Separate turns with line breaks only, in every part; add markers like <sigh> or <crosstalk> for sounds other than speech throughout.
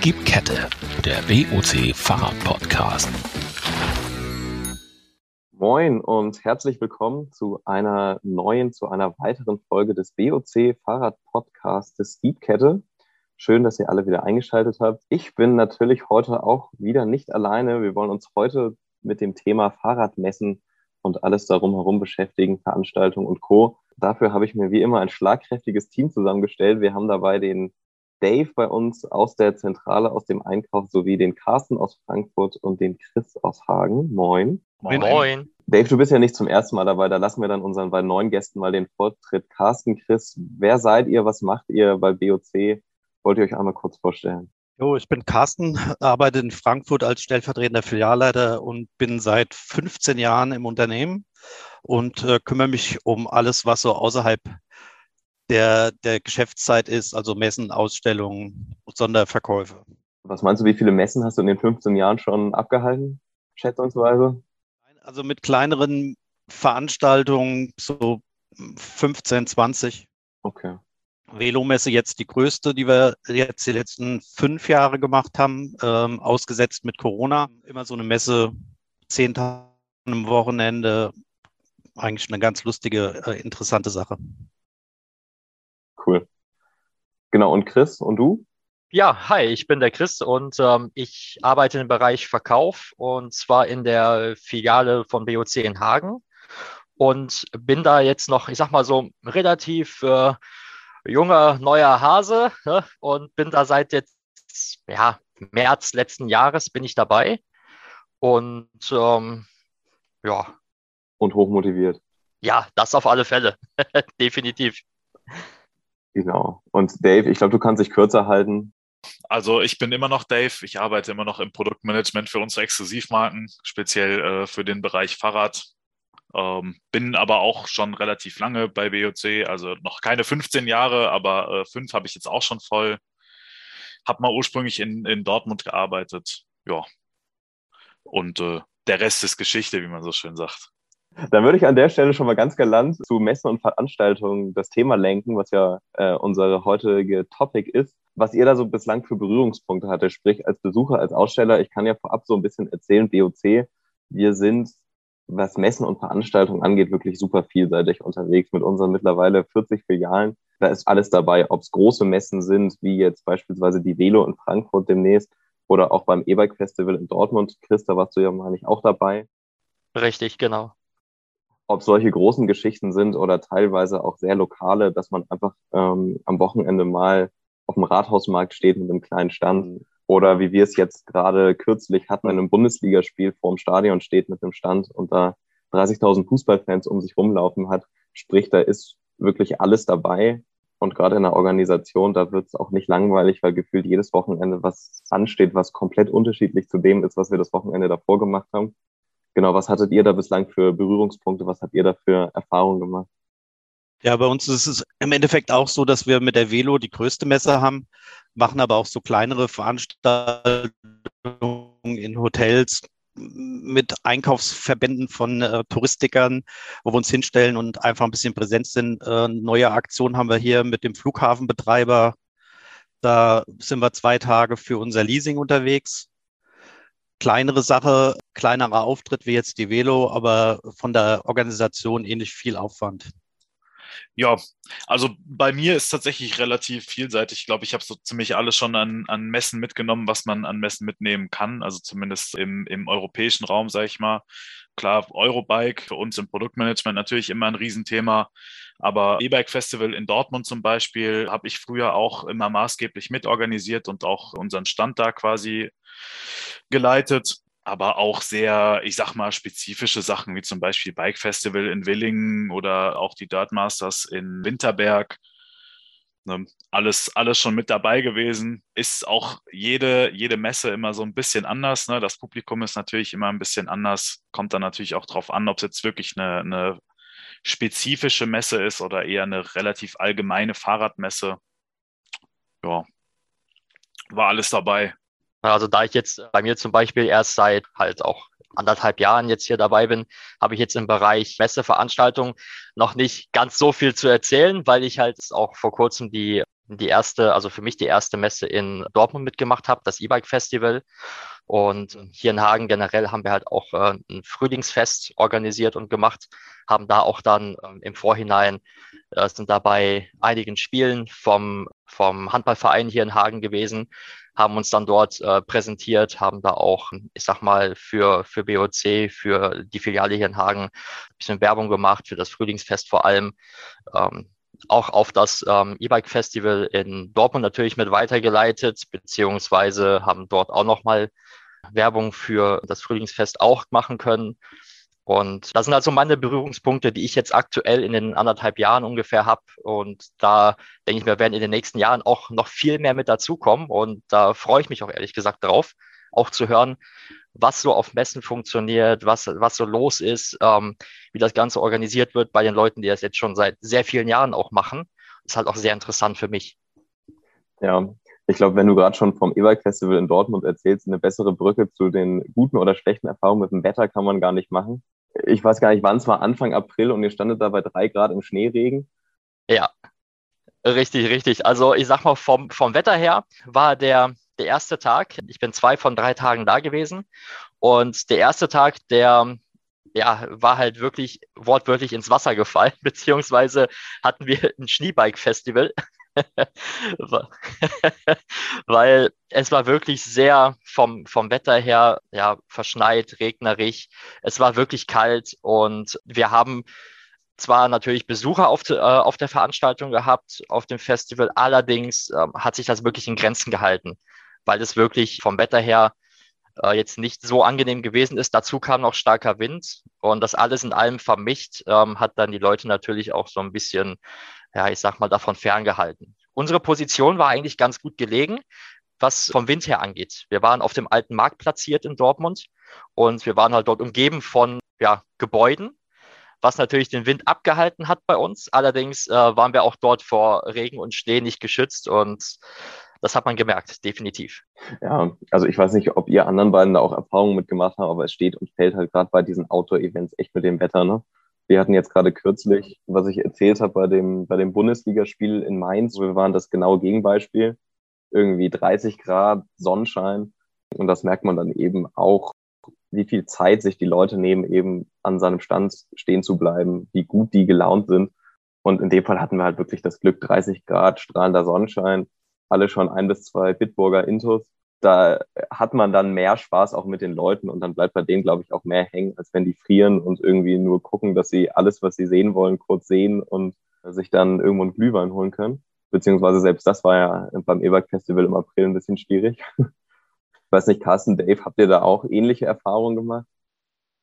Gib Kette, der WOC Fahrrad-Podcast.
Moin und herzlich willkommen zu einer neuen, zu einer weiteren Folge des WOC Fahrrad-Podcasts des Kette. Schön, dass ihr alle wieder eingeschaltet habt. Ich bin natürlich heute auch wieder nicht alleine. Wir wollen uns heute mit dem Thema Fahrradmessen und alles darum herum beschäftigen, Veranstaltungen und Co. Dafür habe ich mir wie immer ein schlagkräftiges Team zusammengestellt. Wir haben dabei den Dave bei uns aus der Zentrale, aus dem Einkauf, sowie den Carsten aus Frankfurt und den Chris aus Hagen. Moin.
Moin. Moin.
Dave, du bist ja nicht zum ersten Mal dabei. Da lassen wir dann unseren beiden neuen Gästen mal den Vortritt. Carsten, Chris, wer seid ihr? Was macht ihr bei BOC? Wollt ihr euch einmal kurz vorstellen?
Jo, ich bin Carsten, arbeite in Frankfurt als stellvertretender Filialleiter und bin seit 15 Jahren im Unternehmen und äh, kümmere mich um alles, was so außerhalb der, der Geschäftszeit ist, also Messen, Ausstellungen, Sonderverkäufe.
Was meinst du, wie viele Messen hast du in den 15 Jahren schon abgehalten, schätzungsweise?
Also mit kleineren Veranstaltungen so 15, 20.
Okay.
Velomesse jetzt die größte, die wir jetzt die letzten fünf Jahre gemacht haben, ähm, ausgesetzt mit Corona. Immer so eine Messe, zehn Tage am Wochenende, eigentlich eine ganz lustige, äh, interessante Sache.
Genau, und Chris, und du?
Ja, hi, ich bin der Chris und ähm, ich arbeite im Bereich Verkauf und zwar in der Filiale von BOC in Hagen und bin da jetzt noch, ich sag mal so, relativ äh, junger, neuer Hase ne? und bin da seit jetzt, ja, März letzten Jahres bin ich dabei. Und ähm, ja.
Und hochmotiviert.
Ja, das auf alle Fälle. <laughs> Definitiv.
Genau. Und Dave, ich glaube, du kannst dich kürzer halten.
Also ich bin immer noch Dave. Ich arbeite immer noch im Produktmanagement für unsere Exklusivmarken, speziell äh, für den Bereich Fahrrad. Ähm, bin aber auch schon relativ lange bei BOC, also noch keine 15 Jahre, aber äh, fünf habe ich jetzt auch schon voll. Habe mal ursprünglich in, in Dortmund gearbeitet. Ja. Und äh, der Rest ist Geschichte, wie man so schön sagt.
Dann würde ich an der Stelle schon mal ganz galant zu Messen und Veranstaltungen das Thema lenken, was ja äh, unser heutige Topic ist. Was ihr da so bislang für Berührungspunkte hatte, sprich als Besucher, als Aussteller. Ich kann ja vorab so ein bisschen erzählen, BOC, wir sind was Messen und Veranstaltungen angeht, wirklich super vielseitig unterwegs mit unseren mittlerweile 40 Filialen. Da ist alles dabei, ob es große Messen sind, wie jetzt beispielsweise die Velo in Frankfurt demnächst oder auch beim E-Bike Festival in Dortmund. Christa, warst du ja mal nicht auch dabei?
Richtig, genau.
Ob solche großen Geschichten sind oder teilweise auch sehr lokale, dass man einfach ähm, am Wochenende mal auf dem Rathausmarkt steht mit einem kleinen Stand oder wie wir es jetzt gerade kürzlich hatten, in einem Bundesligaspiel vorm Stadion steht mit einem Stand und da 30.000 Fußballfans um sich rumlaufen hat. Sprich, da ist wirklich alles dabei. Und gerade in der Organisation, da wird es auch nicht langweilig, weil gefühlt jedes Wochenende was ansteht, was komplett unterschiedlich zu dem ist, was wir das Wochenende davor gemacht haben. Genau, was hattet ihr da bislang für Berührungspunkte? Was habt ihr da für Erfahrungen gemacht?
Ja, bei uns ist es im Endeffekt auch so, dass wir mit der Velo die größte Messe haben, machen aber auch so kleinere Veranstaltungen in Hotels mit Einkaufsverbänden von äh, Touristikern, wo wir uns hinstellen und einfach ein bisschen präsent sind. Äh, neue Aktion haben wir hier mit dem Flughafenbetreiber. Da sind wir zwei Tage für unser Leasing unterwegs. Kleinere Sache, kleinerer Auftritt wie jetzt die Velo, aber von der Organisation ähnlich viel Aufwand.
Ja, also bei mir ist tatsächlich relativ vielseitig. Ich glaube, ich habe so ziemlich alles schon an, an Messen mitgenommen, was man an Messen mitnehmen kann. Also zumindest im, im europäischen Raum, sage ich mal. Klar, Eurobike für uns im Produktmanagement natürlich immer ein Riesenthema. Aber E-Bike Festival in Dortmund zum Beispiel habe ich früher auch immer maßgeblich mitorganisiert und auch unseren Stand da quasi geleitet aber auch sehr, ich sag mal, spezifische Sachen, wie zum Beispiel Bike Festival in Willingen oder auch die Dirt Masters in Winterberg. Ne, alles, alles schon mit dabei gewesen. Ist auch jede, jede Messe immer so ein bisschen anders. Ne? Das Publikum ist natürlich immer ein bisschen anders. Kommt dann natürlich auch darauf an, ob es jetzt wirklich eine, eine spezifische Messe ist oder eher eine relativ allgemeine Fahrradmesse. Ja, war alles dabei.
Also da ich jetzt bei mir zum Beispiel erst seit halt auch anderthalb Jahren jetzt hier dabei bin, habe ich jetzt im Bereich Messeveranstaltungen noch nicht ganz so viel zu erzählen, weil ich halt auch vor kurzem die die erste, also für mich die erste Messe in Dortmund mitgemacht habe, das E-Bike Festival. Und hier in Hagen generell haben wir halt auch äh, ein Frühlingsfest organisiert und gemacht, haben da auch dann äh, im Vorhinein, äh, sind dabei einigen Spielen vom, vom Handballverein hier in Hagen gewesen, haben uns dann dort äh, präsentiert, haben da auch, ich sag mal, für, für BOC, für die Filiale hier in Hagen ein bisschen Werbung gemacht, für das Frühlingsfest vor allem. Ähm, auch auf das ähm, E-Bike-Festival in Dortmund natürlich mit weitergeleitet, beziehungsweise haben dort auch nochmal Werbung für das Frühlingsfest auch machen können. Und das sind also meine Berührungspunkte, die ich jetzt aktuell in den anderthalb Jahren ungefähr habe. Und da denke ich mir, werden in den nächsten Jahren auch noch viel mehr mit dazukommen. Und da freue ich mich auch ehrlich gesagt drauf, auch zu hören, was so auf Messen funktioniert, was, was so los ist, ähm, wie das Ganze organisiert wird bei den Leuten, die das jetzt schon seit sehr vielen Jahren auch machen. ist halt auch sehr interessant für mich.
Ja, ich glaube, wenn du gerade schon vom E-Bike Festival in Dortmund erzählst, eine bessere Brücke zu den guten oder schlechten Erfahrungen mit dem Wetter kann man gar nicht machen. Ich weiß gar nicht, wann es war, Anfang April und ihr standet da bei drei Grad im Schneeregen.
Ja, richtig, richtig. Also ich sag mal, vom, vom Wetter her war der, der erste Tag, ich bin zwei von drei Tagen da gewesen. Und der erste Tag, der ja, war halt wirklich wortwörtlich ins Wasser gefallen, <laughs> beziehungsweise hatten wir ein Schneebike-Festival. <laughs> <laughs> Weil es war wirklich sehr vom, vom Wetter her ja, verschneit, regnerig. Es war wirklich kalt und wir haben zwar natürlich Besucher auf, äh, auf der Veranstaltung gehabt, auf dem Festival, allerdings äh, hat sich das wirklich in Grenzen gehalten weil es wirklich vom Wetter her äh, jetzt nicht so angenehm gewesen ist. Dazu kam noch starker Wind und das alles in allem vermischt ähm, hat dann die Leute natürlich auch so ein bisschen, ja, ich sag mal, davon ferngehalten. Unsere Position war eigentlich ganz gut gelegen, was vom Wind her angeht. Wir waren auf dem alten Markt platziert in Dortmund und wir waren halt dort umgeben von ja, Gebäuden, was natürlich den Wind abgehalten hat bei uns. Allerdings äh, waren wir auch dort vor Regen und Schnee nicht geschützt und das hat man gemerkt, definitiv.
Ja, also ich weiß nicht, ob ihr anderen beiden da auch Erfahrungen mitgemacht habt, aber es steht und fällt halt gerade bei diesen Outdoor-Events echt mit dem Wetter. Ne? Wir hatten jetzt gerade kürzlich, was ich erzählt habe, bei dem, bei dem Bundesligaspiel in Mainz, wir waren das genaue Gegenbeispiel. Irgendwie 30 Grad, Sonnenschein. Und das merkt man dann eben auch, wie viel Zeit sich die Leute nehmen, eben an seinem Stand stehen zu bleiben, wie gut die gelaunt sind. Und in dem Fall hatten wir halt wirklich das Glück, 30 Grad, strahlender Sonnenschein alle schon ein bis zwei Bitburger Intos. Da hat man dann mehr Spaß auch mit den Leuten und dann bleibt bei denen, glaube ich, auch mehr hängen, als wenn die frieren und irgendwie nur gucken, dass sie alles, was sie sehen wollen, kurz sehen und sich dann irgendwo einen Glühwein holen können. Beziehungsweise selbst das war ja beim E-Bike Festival im April ein bisschen schwierig. Ich weiß nicht, Carsten, Dave, habt ihr da auch ähnliche Erfahrungen gemacht?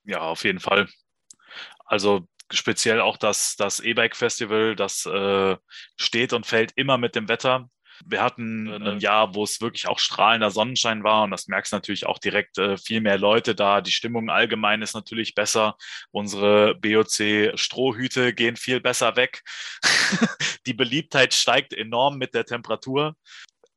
Ja, auf jeden Fall. Also speziell auch das, das E-Bike Festival, das äh, steht und fällt immer mit dem Wetter. Wir hatten ein Jahr, wo es wirklich auch strahlender Sonnenschein war und das merkst du natürlich auch direkt äh, viel mehr Leute da. Die Stimmung allgemein ist natürlich besser. Unsere BOC-Strohhüte gehen viel besser weg. <laughs> die Beliebtheit steigt enorm mit der Temperatur.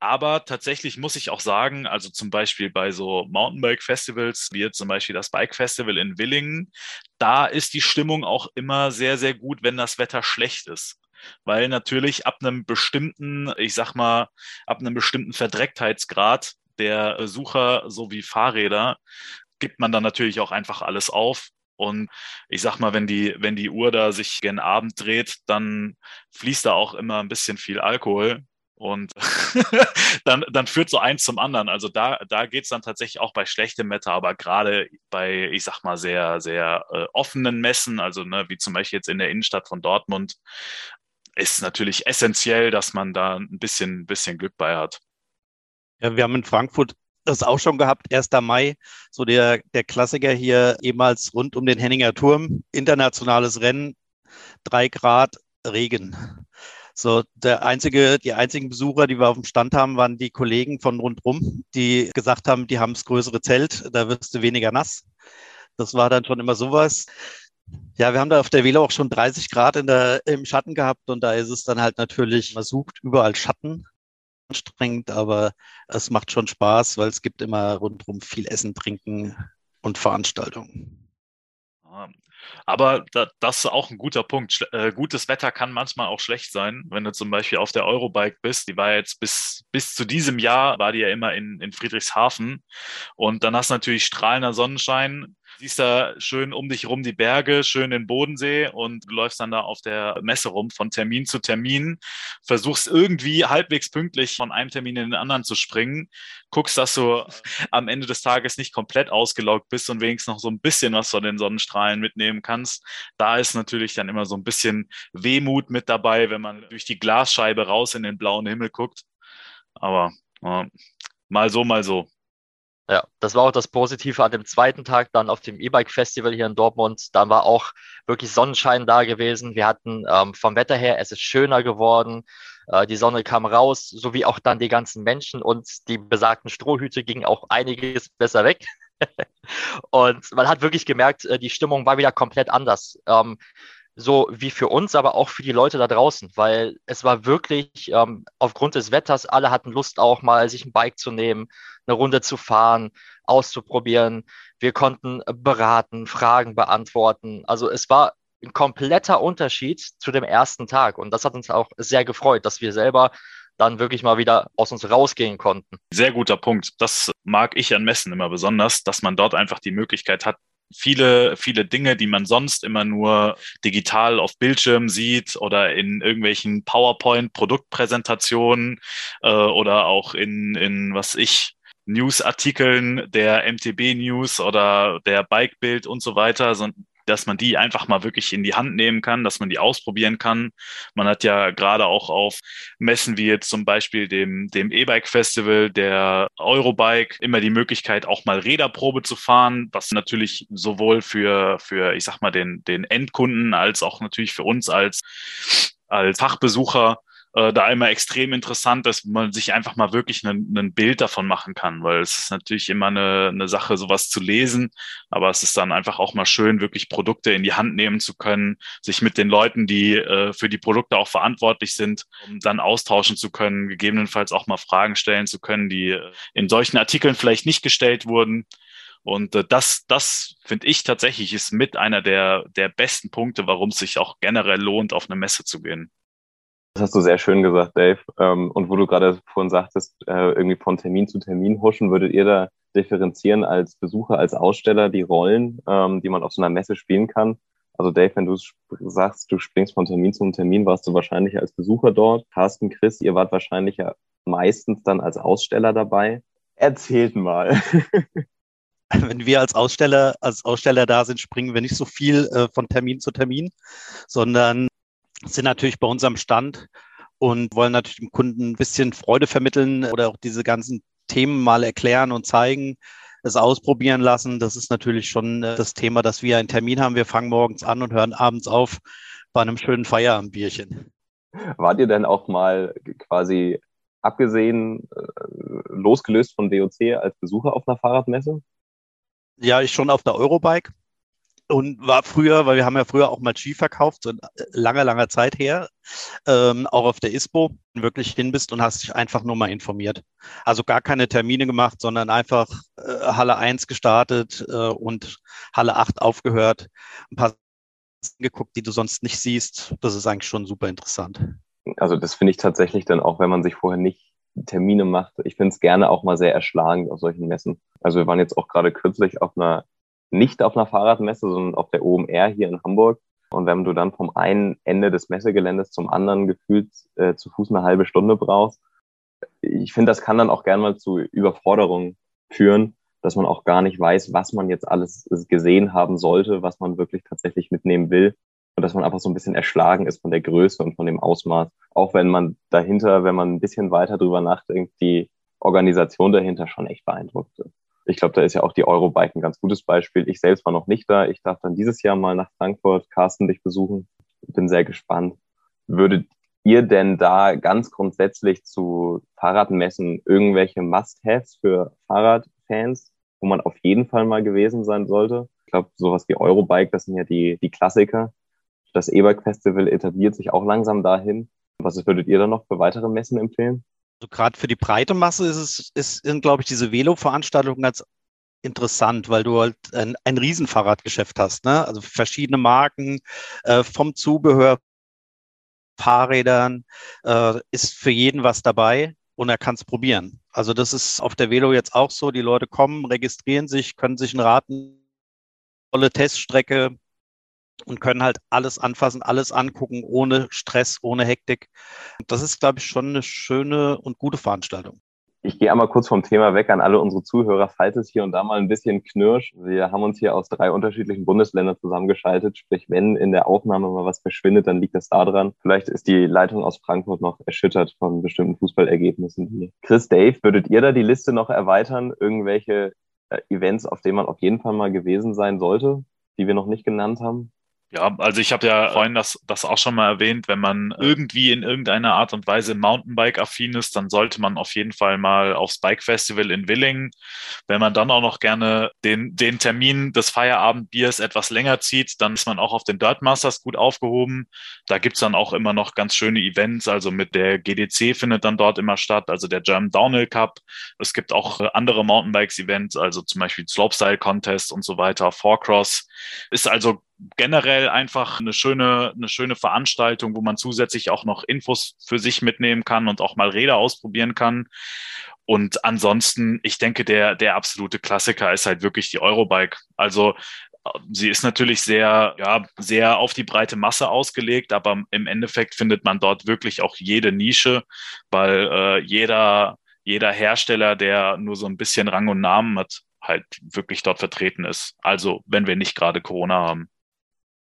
Aber tatsächlich muss ich auch sagen, also zum Beispiel bei so Mountainbike-Festivals, wie zum Beispiel das Bike Festival in Willingen, da ist die Stimmung auch immer sehr, sehr gut, wenn das Wetter schlecht ist weil natürlich ab einem bestimmten, ich sag mal, ab einem bestimmten Verdrecktheitsgrad der Sucher sowie Fahrräder gibt man dann natürlich auch einfach alles auf. Und ich sag mal, wenn die, wenn die Uhr da sich gen Abend dreht, dann fließt da auch immer ein bisschen viel Alkohol. Und <laughs> dann, dann führt so eins zum anderen. Also da, da geht es dann tatsächlich auch bei schlechtem Wetter, aber gerade bei, ich sag mal, sehr, sehr äh, offenen Messen, also ne, wie zum Beispiel jetzt in der Innenstadt von Dortmund, ist natürlich essentiell, dass man da ein bisschen, bisschen Glück bei hat.
Ja, wir haben in Frankfurt das auch schon gehabt, 1. Mai, so der, der Klassiker hier ehemals rund um den Henninger Turm, internationales Rennen, drei Grad Regen. So, der einzige, die einzigen Besucher, die wir auf dem Stand haben, waren die Kollegen von rundrum, die gesagt haben, die haben das größere Zelt, da wirst du weniger nass. Das war dann schon immer sowas. Ja, wir haben da auf der Velo auch schon 30 Grad in der, im Schatten gehabt und da ist es dann halt natürlich, man sucht überall Schatten, anstrengend, aber es macht schon Spaß, weil es gibt immer rundherum viel Essen, Trinken und Veranstaltungen.
Aber da, das ist auch ein guter Punkt. Äh, gutes Wetter kann manchmal auch schlecht sein. Wenn du zum Beispiel auf der Eurobike bist, die war jetzt bis, bis zu diesem Jahr, war die ja immer in, in Friedrichshafen. Und dann hast du natürlich strahlender Sonnenschein siehst da schön um dich rum die Berge, schön den Bodensee und du läufst dann da auf der Messe rum von Termin zu Termin, versuchst irgendwie halbwegs pünktlich von einem Termin in den anderen zu springen, guckst, dass du am Ende des Tages nicht komplett ausgelaugt bist und wenigstens noch so ein bisschen was von den Sonnenstrahlen mitnehmen kannst. Da ist natürlich dann immer so ein bisschen Wehmut mit dabei, wenn man durch die Glasscheibe raus in den blauen Himmel guckt. Aber ja, mal so, mal so.
Ja, das war auch das Positive an dem zweiten Tag dann auf dem E-Bike-Festival hier in Dortmund. Da war auch wirklich Sonnenschein da gewesen. Wir hatten ähm, vom Wetter her, es ist schöner geworden. Äh, die Sonne kam raus, sowie auch dann die ganzen Menschen und die besagten Strohhüte gingen auch einiges besser weg. <laughs> und man hat wirklich gemerkt, äh, die Stimmung war wieder komplett anders. Ähm, so wie für uns, aber auch für die Leute da draußen, weil es war wirklich ähm, aufgrund des Wetters, alle hatten Lust auch mal, sich ein Bike zu nehmen, eine Runde zu fahren, auszuprobieren. Wir konnten beraten, Fragen beantworten. Also es war ein kompletter Unterschied zu dem ersten Tag und das hat uns auch sehr gefreut, dass wir selber dann wirklich mal wieder aus uns rausgehen konnten.
Sehr guter Punkt. Das mag ich an Messen immer besonders, dass man dort einfach die Möglichkeit hat, viele, viele Dinge, die man sonst immer nur digital auf Bildschirm sieht oder in irgendwelchen PowerPoint-Produktpräsentationen äh, oder auch in, in was ich, Newsartikeln der MTB News oder der Bike Bild und so weiter, dass man die einfach mal wirklich in die Hand nehmen kann, dass man die ausprobieren kann. Man hat ja gerade auch auf Messen wie jetzt zum Beispiel dem, dem E-Bike Festival, der Eurobike, immer die Möglichkeit, auch mal Räderprobe zu fahren, was natürlich sowohl für, für ich sag mal, den, den Endkunden als auch natürlich für uns als, als Fachbesucher äh, da einmal extrem interessant, dass man sich einfach mal wirklich ein Bild davon machen kann, weil es ist natürlich immer eine, eine Sache, sowas zu lesen, aber es ist dann einfach auch mal schön, wirklich Produkte in die Hand nehmen zu können, sich mit den Leuten, die äh, für die Produkte auch verantwortlich sind, um dann austauschen zu können, gegebenenfalls auch mal Fragen stellen zu können, die äh, in solchen Artikeln vielleicht nicht gestellt wurden. Und äh, das, das finde ich tatsächlich ist mit einer der, der besten Punkte, warum es sich auch generell lohnt, auf eine Messe zu gehen.
Das hast du sehr schön gesagt, Dave. Ähm, und wo du gerade vorhin sagtest, äh, irgendwie von Termin zu Termin huschen, würdet ihr da differenzieren als Besucher, als Aussteller die Rollen, ähm, die man auf so einer Messe spielen kann? Also Dave, wenn du sagst, du springst von Termin zu Termin, warst du wahrscheinlich als Besucher dort. Carsten, Chris, ihr wart wahrscheinlich ja meistens dann als Aussteller dabei. Erzählt mal. <laughs>
wenn wir als Aussteller, als Aussteller da sind, springen wir nicht so viel äh, von Termin zu Termin, sondern sind natürlich bei uns am Stand und wollen natürlich dem Kunden ein bisschen Freude vermitteln oder auch diese ganzen Themen mal erklären und zeigen, es ausprobieren lassen. Das ist natürlich schon äh, das Thema, dass wir einen Termin haben. Wir fangen morgens an und hören abends auf bei einem schönen Feierabendbierchen.
Wart ihr denn auch mal quasi abgesehen, äh, losgelöst von DOC als Besucher auf einer Fahrradmesse?
Ja, ich schon auf der Eurobike und war früher, weil wir haben ja früher auch mal Ski verkauft, so langer, langer Zeit her, ähm, auch auf der ISPO, wirklich hin bist und hast dich einfach nur mal informiert. Also gar keine Termine gemacht, sondern einfach äh, Halle 1 gestartet äh, und Halle 8 aufgehört, ein paar geguckt, die du sonst nicht siehst. Das ist eigentlich schon super interessant.
Also das finde ich tatsächlich dann auch, wenn man sich vorher nicht Termine macht. Ich finde es gerne auch mal sehr erschlagend auf solchen Messen. Also wir waren jetzt auch gerade kürzlich auf einer nicht auf einer Fahrradmesse, sondern auf der OMR hier in Hamburg. Und wenn du dann vom einen Ende des Messegeländes zum anderen gefühlt äh, zu Fuß eine halbe Stunde brauchst, ich finde, das kann dann auch gerne mal zu Überforderungen führen, dass man auch gar nicht weiß, was man jetzt alles gesehen haben sollte, was man wirklich tatsächlich mitnehmen will. Und dass man einfach so ein bisschen erschlagen ist von der Größe und von dem Ausmaß. Auch wenn man dahinter, wenn man ein bisschen weiter drüber nachdenkt, die Organisation dahinter schon echt beeindruckt ist. Ich glaube, da ist ja auch die Eurobike ein ganz gutes Beispiel. Ich selbst war noch nicht da. Ich darf dann dieses Jahr mal nach Frankfurt Carsten dich besuchen. Bin sehr gespannt. Würdet ihr denn da ganz grundsätzlich zu Fahrradmessen irgendwelche Must-Haves für Fahrradfans, wo man auf jeden Fall mal gewesen sein sollte? Ich glaube, sowas wie Eurobike, das sind ja die, die Klassiker. Das E-Bike-Festival etabliert sich auch langsam dahin. Was würdet ihr da noch für weitere Messen empfehlen?
Also gerade für die breite Masse ist es, ist, sind, glaube ich, diese Velo-Veranstaltungen ganz interessant, weil du halt ein, ein Riesenfahrradgeschäft hast, ne? Also verschiedene Marken, äh, vom Zubehör, Fahrrädern, äh, ist für jeden was dabei und er kann es probieren. Also das ist auf der Velo jetzt auch so. Die Leute kommen, registrieren sich, können sich ein Rad, tolle Teststrecke und können halt alles anfassen, alles angucken, ohne Stress, ohne Hektik. Das ist, glaube ich, schon eine schöne und gute Veranstaltung.
Ich gehe einmal kurz vom Thema weg an alle unsere Zuhörer, falls es hier und da mal ein bisschen knirscht. Wir haben uns hier aus drei unterschiedlichen Bundesländern zusammengeschaltet. Sprich, wenn in der Aufnahme mal was verschwindet, dann liegt das daran. Vielleicht ist die Leitung aus Frankfurt noch erschüttert von bestimmten Fußballergebnissen. Chris, Dave, würdet ihr da die Liste noch erweitern? Irgendwelche äh, Events, auf denen man auf jeden Fall mal gewesen sein sollte, die wir noch nicht genannt haben?
Ja, also ich habe ja vorhin das, das auch schon mal erwähnt, wenn man irgendwie in irgendeiner Art und Weise Mountainbike-affin ist, dann sollte man auf jeden Fall mal aufs Bike Festival in Willingen. Wenn man dann auch noch gerne den, den Termin des Feierabendbiers etwas länger zieht, dann ist man auch auf den Dirt Masters gut aufgehoben. Da gibt's dann auch immer noch ganz schöne Events, also mit der GDC findet dann dort immer statt, also der German Downhill Cup. Es gibt auch andere Mountainbikes-Events, also zum Beispiel Slopestyle Contest und so weiter, Four-Cross. Ist also generell einfach eine schöne, eine schöne Veranstaltung, wo man zusätzlich auch noch Infos für sich mitnehmen kann und auch mal Räder ausprobieren kann. Und ansonsten, ich denke, der, der absolute Klassiker ist halt wirklich die Eurobike. Also sie ist natürlich sehr, ja, sehr auf die breite Masse ausgelegt, aber im Endeffekt findet man dort wirklich auch jede Nische, weil äh, jeder, jeder Hersteller, der nur so ein bisschen Rang und Namen hat, halt wirklich dort vertreten ist. Also, wenn wir nicht gerade Corona haben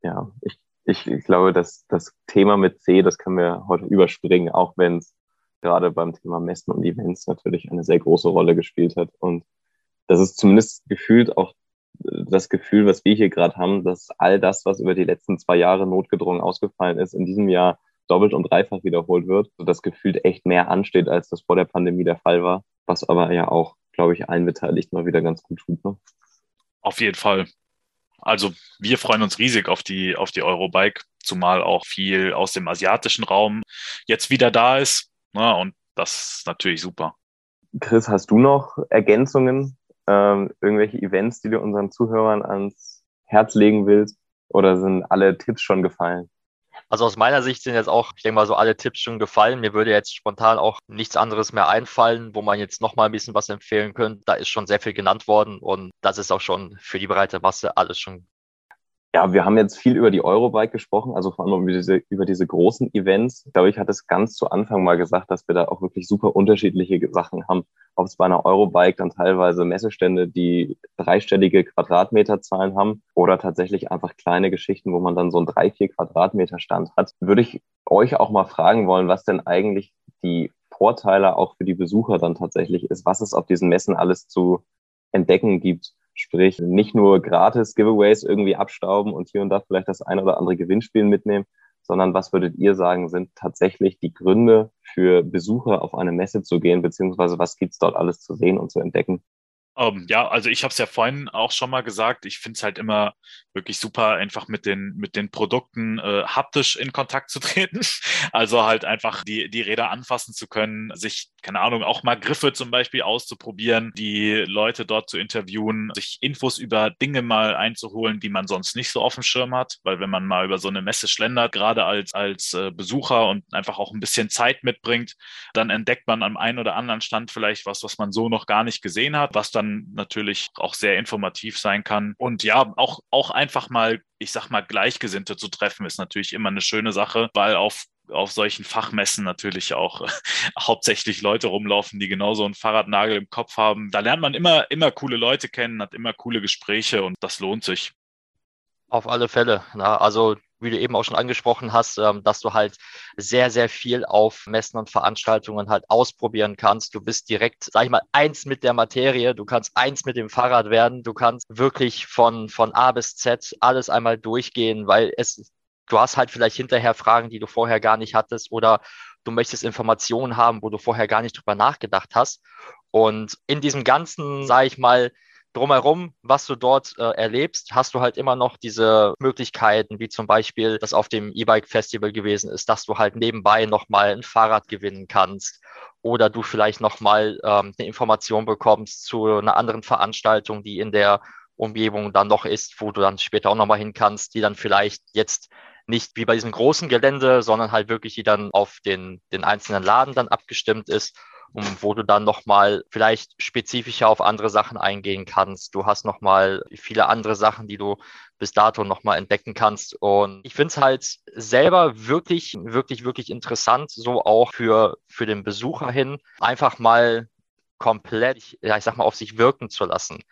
ja, ich, ich, ich glaube, dass das Thema mit C, das können wir heute überspringen, auch wenn es gerade beim Thema Messen und Events natürlich eine sehr große Rolle gespielt hat. Und das ist zumindest gefühlt auch das Gefühl, was wir hier gerade haben, dass all das, was über die letzten zwei Jahre notgedrungen ausgefallen ist, in diesem Jahr doppelt und dreifach wiederholt wird, sodass gefühlt echt mehr ansteht, als das vor der Pandemie der Fall war, was aber ja auch, glaube ich, allen Beteiligten mal wieder ganz gut tut. Ne?
Auf jeden Fall. Also wir freuen uns riesig auf die, auf die Eurobike, zumal auch viel aus dem asiatischen Raum jetzt wieder da ist. Ne? Und das ist natürlich super.
Chris, hast du noch Ergänzungen, ähm, irgendwelche Events, die du unseren Zuhörern ans Herz legen willst? Oder sind alle Tipps schon gefallen?
Also aus meiner Sicht sind jetzt auch, ich denke mal, so alle Tipps schon gefallen. Mir würde jetzt spontan auch nichts anderes mehr einfallen, wo man jetzt noch mal ein bisschen was empfehlen könnte. Da ist schon sehr viel genannt worden und das ist auch schon für die breite Masse alles schon
ja, wir haben jetzt viel über die Eurobike gesprochen, also vor allem über diese, über diese großen Events. Ich glaube, ich hatte es ganz zu Anfang mal gesagt, dass wir da auch wirklich super unterschiedliche Sachen haben. Ob es bei einer Eurobike dann teilweise Messestände, die dreistellige Quadratmeterzahlen haben oder tatsächlich einfach kleine Geschichten, wo man dann so ein drei, vier Quadratmeter Stand hat. Würde ich euch auch mal fragen wollen, was denn eigentlich die Vorteile auch für die Besucher dann tatsächlich ist, was es auf diesen Messen alles zu entdecken gibt Sprich, nicht nur gratis Giveaways irgendwie abstauben und hier und da vielleicht das ein oder andere Gewinnspiel mitnehmen, sondern was würdet ihr sagen, sind tatsächlich die Gründe für Besucher auf eine Messe zu gehen, beziehungsweise was gibt's dort alles zu sehen und zu entdecken?
Um, ähm, ja, also ich habe es ja vorhin auch schon mal gesagt. Ich finde es halt immer wirklich super, einfach mit den mit den Produkten äh, haptisch in Kontakt zu treten. <laughs> Also halt einfach die die Räder anfassen zu können, sich keine Ahnung auch mal Griffe zum Beispiel auszuprobieren, die Leute dort zu interviewen, sich Infos über Dinge mal einzuholen, die man sonst nicht so auf dem Schirm hat, weil wenn man mal über so eine Messe schlendert, gerade als als äh, Besucher und einfach auch ein bisschen Zeit mitbringt, dann entdeckt man am einen oder anderen Stand vielleicht was, was man so noch gar nicht gesehen hat, was dann dann natürlich auch sehr informativ sein kann. Und ja, auch, auch einfach mal, ich sag mal, Gleichgesinnte zu treffen, ist natürlich immer eine schöne Sache, weil auf auf solchen Fachmessen natürlich auch äh, <laughs> hauptsächlich Leute rumlaufen, die genauso einen Fahrradnagel im Kopf haben. Da lernt man immer, immer coole Leute kennen, hat immer coole Gespräche und das lohnt sich.
Auf alle Fälle. Na, also wie du eben auch schon angesprochen hast, ähm, dass du halt sehr, sehr viel auf Messen und Veranstaltungen halt ausprobieren kannst. Du bist direkt, sag ich mal, eins mit der Materie. Du kannst eins mit dem Fahrrad werden. Du kannst wirklich von, von A bis Z alles einmal durchgehen, weil es, du hast halt vielleicht hinterher Fragen, die du vorher gar nicht hattest oder du möchtest Informationen haben, wo du vorher gar nicht drüber nachgedacht hast. Und in diesem ganzen, sage ich mal, drumherum, was du dort äh, erlebst, hast du halt immer noch diese Möglichkeiten, wie zum Beispiel, das auf dem E-Bike Festival gewesen ist, dass du halt nebenbei nochmal ein Fahrrad gewinnen kannst oder du vielleicht nochmal ähm, eine Information bekommst zu einer anderen Veranstaltung, die in der Umgebung dann noch ist, wo du dann später auch nochmal hin kannst, die dann vielleicht jetzt nicht wie bei diesem großen Gelände, sondern halt wirklich, die dann auf den, den einzelnen Laden dann abgestimmt ist und wo du dann nochmal vielleicht spezifischer auf andere Sachen eingehen kannst. Du hast nochmal viele andere Sachen, die du bis dato nochmal entdecken kannst. Und ich finde es halt selber wirklich, wirklich, wirklich interessant, so auch für, für den Besucher hin, einfach mal komplett, ja, ich sag mal, auf sich wirken zu lassen.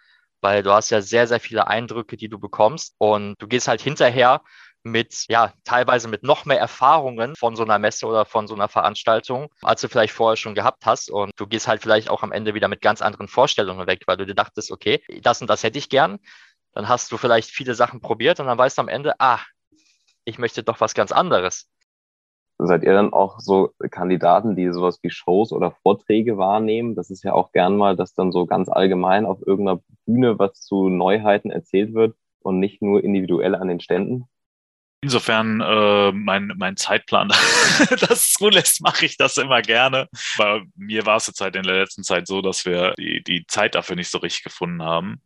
Weil du hast ja sehr, sehr viele Eindrücke, die du bekommst und du gehst halt hinterher mit, ja, teilweise mit noch mehr Erfahrungen von so einer Messe oder von so einer Veranstaltung, als du vielleicht vorher schon gehabt hast. Und du gehst halt vielleicht auch am Ende wieder mit ganz anderen Vorstellungen weg, weil du dir dachtest, okay, das und das hätte ich gern. Dann hast du vielleicht viele Sachen probiert und dann weißt du am Ende, ah, ich möchte doch was ganz anderes.
Seid ihr dann auch so Kandidaten, die sowas wie Shows oder Vorträge wahrnehmen? Das ist ja auch gern mal, dass dann so ganz allgemein auf irgendeiner Bühne was zu Neuheiten erzählt wird und nicht nur individuell an den Ständen.
Insofern äh, mein, mein Zeitplan <laughs> das zulässt, mache ich das immer gerne. Bei mir war es jetzt halt in der letzten Zeit so, dass wir die, die Zeit dafür nicht so richtig gefunden haben.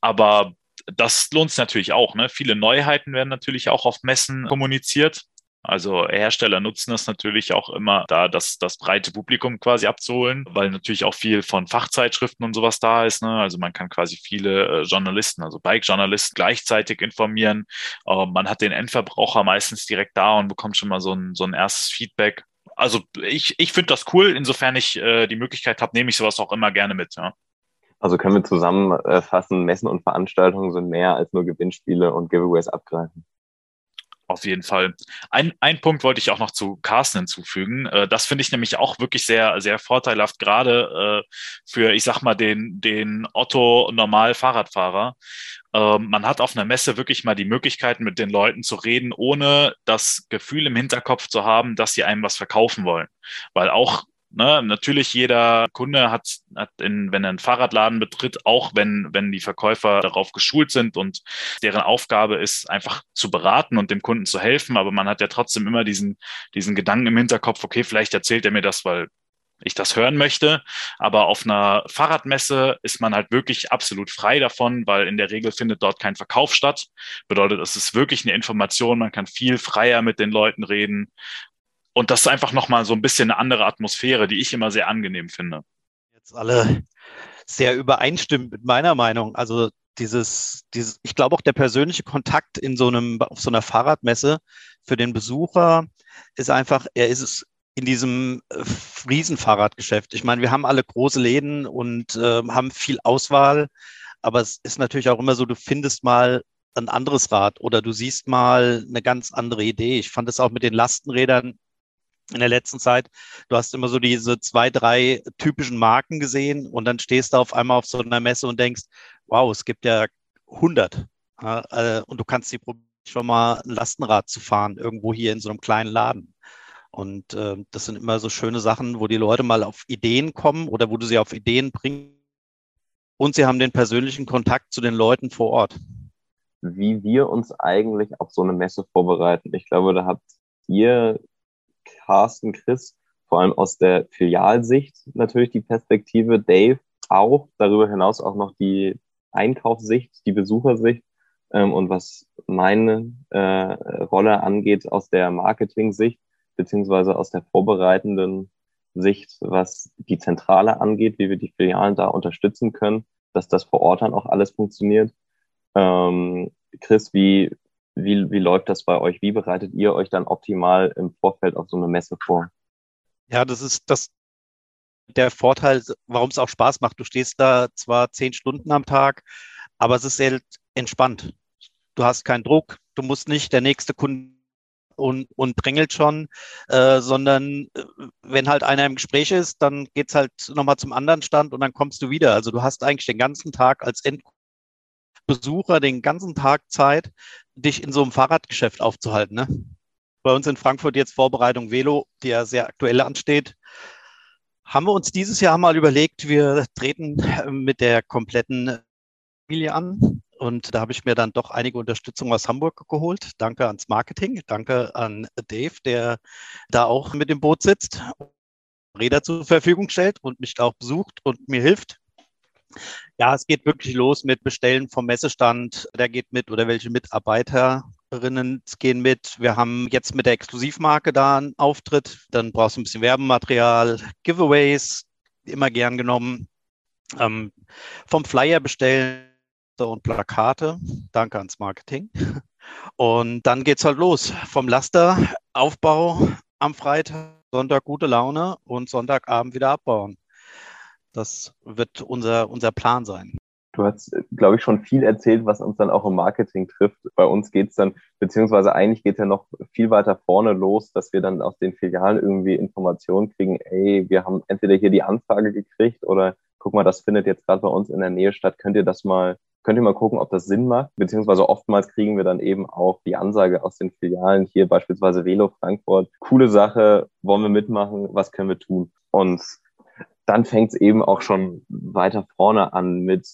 Aber das lohnt sich natürlich auch. Ne? Viele Neuheiten werden natürlich auch auf Messen kommuniziert. Also Hersteller nutzen das natürlich auch immer, da das, das breite Publikum quasi abzuholen, weil natürlich auch viel von Fachzeitschriften und sowas da ist. Ne? Also man kann quasi viele äh, Journalisten, also Bike-Journalisten gleichzeitig informieren. Äh, man hat den Endverbraucher meistens direkt da und bekommt schon mal so ein, so ein erstes Feedback. Also ich, ich finde das cool. Insofern ich äh, die Möglichkeit habe, nehme ich sowas auch immer gerne mit. Ja.
Also können wir zusammenfassen, Messen und Veranstaltungen sind mehr als nur Gewinnspiele und Giveaways abgreifen.
Auf jeden Fall. Ein, ein Punkt wollte ich auch noch zu Carsten hinzufügen. Äh, das finde ich nämlich auch wirklich sehr, sehr vorteilhaft, gerade äh, für, ich sag mal, den, den Otto-Normal-Fahrradfahrer. Ähm, man hat auf einer Messe wirklich mal die Möglichkeit, mit den Leuten zu reden, ohne das Gefühl im Hinterkopf zu haben, dass sie einem was verkaufen wollen. Weil auch Ne, natürlich jeder Kunde hat, hat in, wenn er einen Fahrradladen betritt, auch wenn, wenn die Verkäufer darauf geschult sind und deren Aufgabe ist, einfach zu beraten und dem Kunden zu helfen. Aber man hat ja trotzdem immer diesen, diesen Gedanken im Hinterkopf, okay, vielleicht erzählt er mir das, weil ich das hören möchte. Aber auf einer Fahrradmesse ist man halt wirklich absolut frei davon, weil in der Regel findet dort kein Verkauf statt. Bedeutet, es ist wirklich eine Information. Man kann viel freier mit den Leuten reden. Und das ist einfach nochmal so ein bisschen eine andere Atmosphäre, die ich immer sehr angenehm finde.
Jetzt alle sehr übereinstimmen mit meiner Meinung. Also dieses, dieses, ich glaube auch der persönliche Kontakt in so einem, auf so einer Fahrradmesse für den Besucher ist einfach, er ist es in diesem äh, Riesenfahrradgeschäft. Ich meine, wir haben alle große Läden und äh, haben viel Auswahl, aber es ist natürlich auch immer so, du findest mal ein anderes Rad oder du siehst mal eine ganz andere Idee. Ich fand es auch mit den Lastenrädern in der letzten Zeit. Du hast immer so diese zwei, drei typischen Marken gesehen und dann stehst du auf einmal auf so einer Messe und denkst, wow, es gibt ja 100. Äh, und du kannst die probieren, schon mal ein Lastenrad zu fahren, irgendwo hier in so einem kleinen Laden. Und äh, das sind immer so schöne Sachen, wo die Leute mal auf Ideen kommen oder wo du sie auf Ideen bringst. Und sie haben den persönlichen Kontakt zu den Leuten vor Ort.
Wie wir uns eigentlich auf so eine Messe vorbereiten. Ich glaube, da habt ihr Carsten, Chris, vor allem aus der Filialsicht natürlich die Perspektive, Dave auch, darüber hinaus auch noch die Einkaufssicht, die Besuchersicht ähm, und was meine äh, Rolle angeht aus der Marketing-Sicht beziehungsweise aus der vorbereitenden Sicht, was die Zentrale angeht, wie wir die Filialen da unterstützen können, dass das vor Ort dann auch alles funktioniert. Ähm, Chris, wie, wie, wie läuft das bei euch? Wie bereitet ihr euch dann optimal im Vorfeld auf so eine Messe vor?
Ja, das ist das der Vorteil, warum es auch Spaß macht. Du stehst da zwar zehn Stunden am Tag, aber es ist sehr entspannt. Du hast keinen Druck, du musst nicht der nächste Kunde und, und drängelt schon, äh, sondern äh, wenn halt einer im Gespräch ist, dann geht's halt nochmal zum anderen Stand und dann kommst du wieder. Also du hast eigentlich den ganzen Tag als Endbesucher den ganzen Tag Zeit, dich in so einem Fahrradgeschäft aufzuhalten. Ne? Bei uns in Frankfurt jetzt Vorbereitung Velo, die ja sehr aktuell ansteht. Haben wir uns dieses Jahr mal überlegt, wir treten mit der kompletten Familie an. Und da habe ich mir dann doch einige Unterstützung aus Hamburg geholt. Danke ans Marketing, danke an Dave, der da auch mit im Boot sitzt, Räder zur Verfügung stellt und mich auch besucht und mir hilft. Ja, es geht wirklich los mit Bestellen vom Messestand. Der geht mit oder welche Mitarbeiterinnen gehen mit. Wir haben jetzt mit der Exklusivmarke da einen Auftritt. Dann brauchst du ein bisschen Werbematerial, Giveaways, immer gern genommen. Ähm, vom Flyer bestellen und Plakate. Danke ans Marketing. Und dann geht's halt los. Vom Laster, Aufbau am Freitag, Sonntag gute Laune und Sonntagabend wieder abbauen. Das wird unser, unser Plan sein.
Du hast, glaube ich, schon viel erzählt, was uns dann auch im Marketing trifft. Bei uns geht's dann, beziehungsweise eigentlich geht's ja noch viel weiter vorne los, dass wir dann aus den Filialen irgendwie Informationen kriegen, ey, wir haben entweder hier die Anfrage gekriegt oder guck mal, das findet jetzt gerade bei uns in der Nähe statt, könnt ihr das mal könnt ihr mal gucken, ob das Sinn macht. Beziehungsweise oftmals kriegen wir dann eben auch die Ansage aus den Filialen, hier beispielsweise Velo Frankfurt, coole Sache, wollen wir mitmachen, was können wir tun? Und dann fängt es eben auch schon weiter vorne an mit,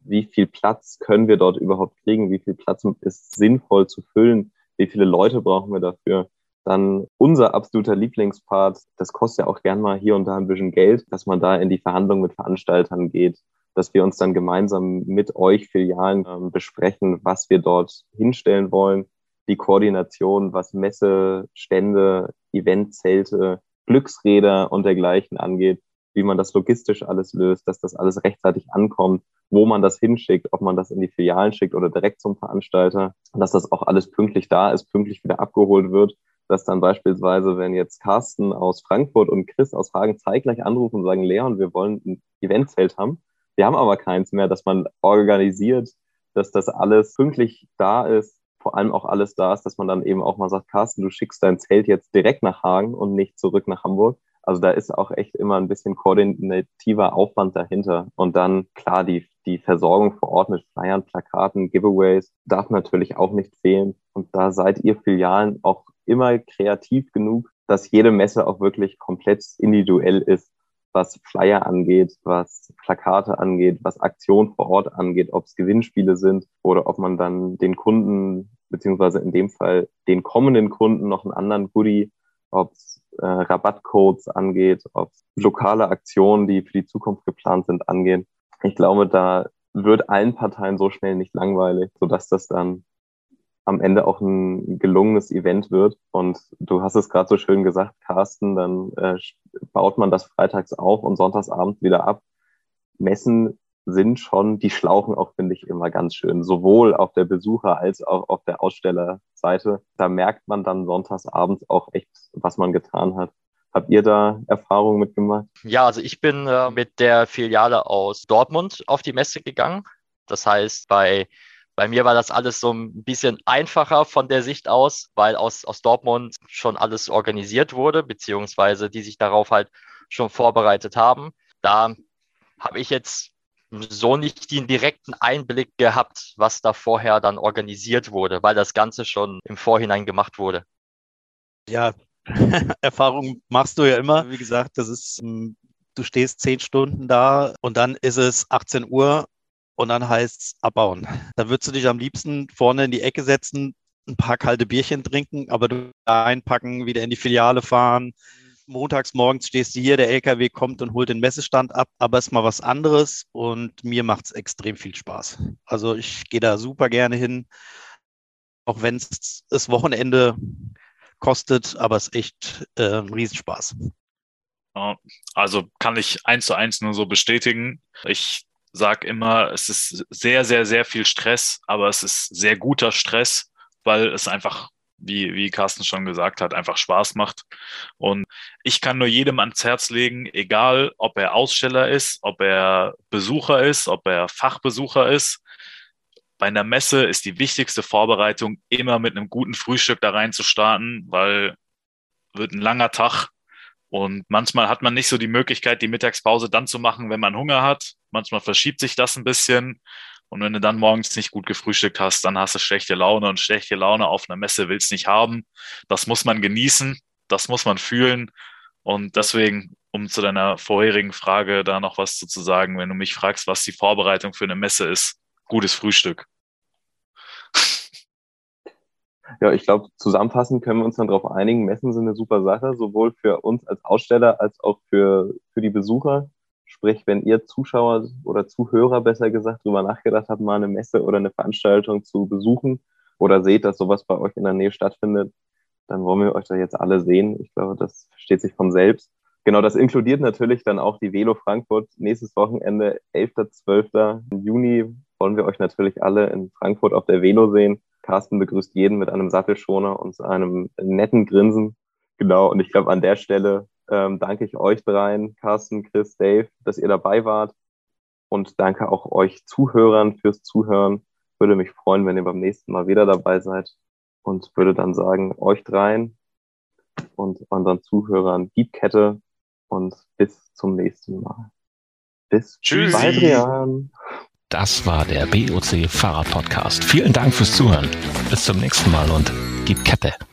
wie viel Platz können wir dort überhaupt kriegen, wie viel Platz ist sinnvoll zu füllen, wie viele Leute brauchen wir dafür. Dann unser absoluter Lieblingspart, das kostet ja auch gern mal hier und da ein bisschen Geld, dass man da in die Verhandlungen mit Veranstaltern geht, dass wir uns dann gemeinsam mit euch Filialen äh, besprechen, was wir dort hinstellen wollen, die Koordination, was Messe, Stände, Eventzelte, Glücksräder und dergleichen angeht, wie man das logistisch alles löst, dass das alles rechtzeitig ankommt, wo man das hinschickt, ob man das in die Filialen schickt oder direkt zum Veranstalter, dass das auch alles pünktlich da ist, pünktlich wieder abgeholt wird, dass dann beispielsweise, wenn jetzt Carsten aus Frankfurt und Chris aus Hagen zeitgleich anrufen und sagen, Leon, wir wollen ein Eventzelt haben, wir haben aber keins mehr, dass man organisiert, dass das alles pünktlich da ist, vor allem auch alles da ist, dass man dann eben auch mal sagt, Carsten, du schickst dein Zelt jetzt direkt nach Hagen und nicht zurück nach Hamburg. Also da ist auch echt immer ein bisschen koordinativer Aufwand dahinter. Und dann, klar, die, die Versorgung vor Ort mit Flyern, Plakaten, Giveaways darf natürlich auch nicht fehlen. Und da seid ihr Filialen auch immer kreativ genug, dass jede Messe auch wirklich komplett individuell ist was Flyer angeht, was Plakate angeht, was Aktionen vor Ort angeht, ob es Gewinnspiele sind oder ob man dann den Kunden, beziehungsweise in dem Fall den kommenden Kunden noch einen anderen Goodie, ob es äh, Rabattcodes angeht, ob lokale Aktionen, die für die Zukunft geplant sind, angehen. Ich glaube, da wird allen Parteien so schnell nicht langweilig, sodass das dann am Ende auch ein gelungenes Event wird. Und du hast es gerade so schön gesagt, Carsten, dann äh, baut man das freitags auf und sonntagsabends wieder ab. Messen sind schon, die schlauchen auch, finde ich, immer ganz schön. Sowohl auf der Besucher- als auch auf der Ausstellerseite. Da merkt man dann sonntagsabends auch echt, was man getan hat. Habt ihr da Erfahrungen mitgemacht?
Ja, also ich bin äh, mit der Filiale aus Dortmund auf die Messe gegangen. Das heißt, bei bei mir war das alles so ein bisschen einfacher von der Sicht aus, weil aus, aus Dortmund schon alles organisiert wurde, beziehungsweise die sich darauf halt schon vorbereitet haben. Da habe ich jetzt so nicht den direkten Einblick gehabt, was da vorher dann organisiert wurde, weil das Ganze schon im Vorhinein gemacht wurde.
Ja, <laughs> Erfahrung machst du ja immer. Wie gesagt, das ist, hm, du stehst zehn Stunden da und dann ist es 18 Uhr und dann heißt es abbauen. Da würdest du dich am liebsten vorne in die Ecke setzen, ein paar kalte Bierchen trinken, aber du einpacken, wieder in die Filiale fahren. Montags morgens stehst du hier, der LKW kommt und holt den Messestand ab, aber es ist mal was anderes und mir macht es extrem viel Spaß. Also ich gehe da super gerne hin, auch wenn es das Wochenende kostet, aber es ist echt äh, ein Riesenspaß.
Also kann ich eins zu eins nur so bestätigen. Ich sage immer, es ist sehr, sehr, sehr viel Stress, aber es ist sehr guter Stress, weil es einfach, wie, wie Carsten schon gesagt hat, einfach Spaß macht. Und ich kann nur jedem ans Herz legen, egal ob er Aussteller ist, ob er Besucher ist, ob er Fachbesucher ist. Bei einer Messe ist die wichtigste Vorbereitung immer mit einem guten Frühstück da rein zu starten, weil wird ein langer Tag und manchmal hat man nicht so die Möglichkeit, die Mittagspause dann zu machen, wenn man Hunger hat. Manchmal verschiebt sich das ein bisschen. Und wenn du dann morgens nicht gut gefrühstückt hast, dann hast du schlechte Laune und schlechte Laune auf einer Messe willst nicht haben. Das muss man genießen, das muss man fühlen. Und deswegen, um zu deiner vorherigen Frage da noch was zu sagen, wenn du mich fragst, was die Vorbereitung für eine Messe ist, gutes Frühstück. <laughs>
Ja, ich glaube, zusammenfassend können wir uns dann darauf einigen, Messen sind eine super Sache, sowohl für uns als Aussteller als auch für, für die Besucher. Sprich, wenn ihr Zuschauer oder Zuhörer besser gesagt darüber nachgedacht habt, mal eine Messe oder eine Veranstaltung zu besuchen oder seht, dass sowas bei euch in der Nähe stattfindet, dann wollen wir euch da jetzt alle sehen. Ich glaube, das versteht sich von selbst. Genau, das inkludiert natürlich dann auch die Velo Frankfurt. Nächstes Wochenende, 11. 12. Juni, wollen wir euch natürlich alle in Frankfurt auf der Velo sehen. Carsten begrüßt jeden mit einem Sattelschoner und einem netten Grinsen. Genau, und ich glaube, an der Stelle ähm, danke ich euch dreien, Carsten, Chris, Dave, dass ihr dabei wart. Und danke auch euch Zuhörern fürs Zuhören. Würde mich freuen, wenn ihr beim nächsten Mal wieder dabei seid. Und würde dann sagen, euch dreien und unseren Zuhörern Kette und bis zum nächsten Mal. Bis
Tschüss.
Adrian.
Das war der BOC Fahrrad Podcast. Vielen Dank fürs Zuhören. Bis zum nächsten Mal und gib Kette.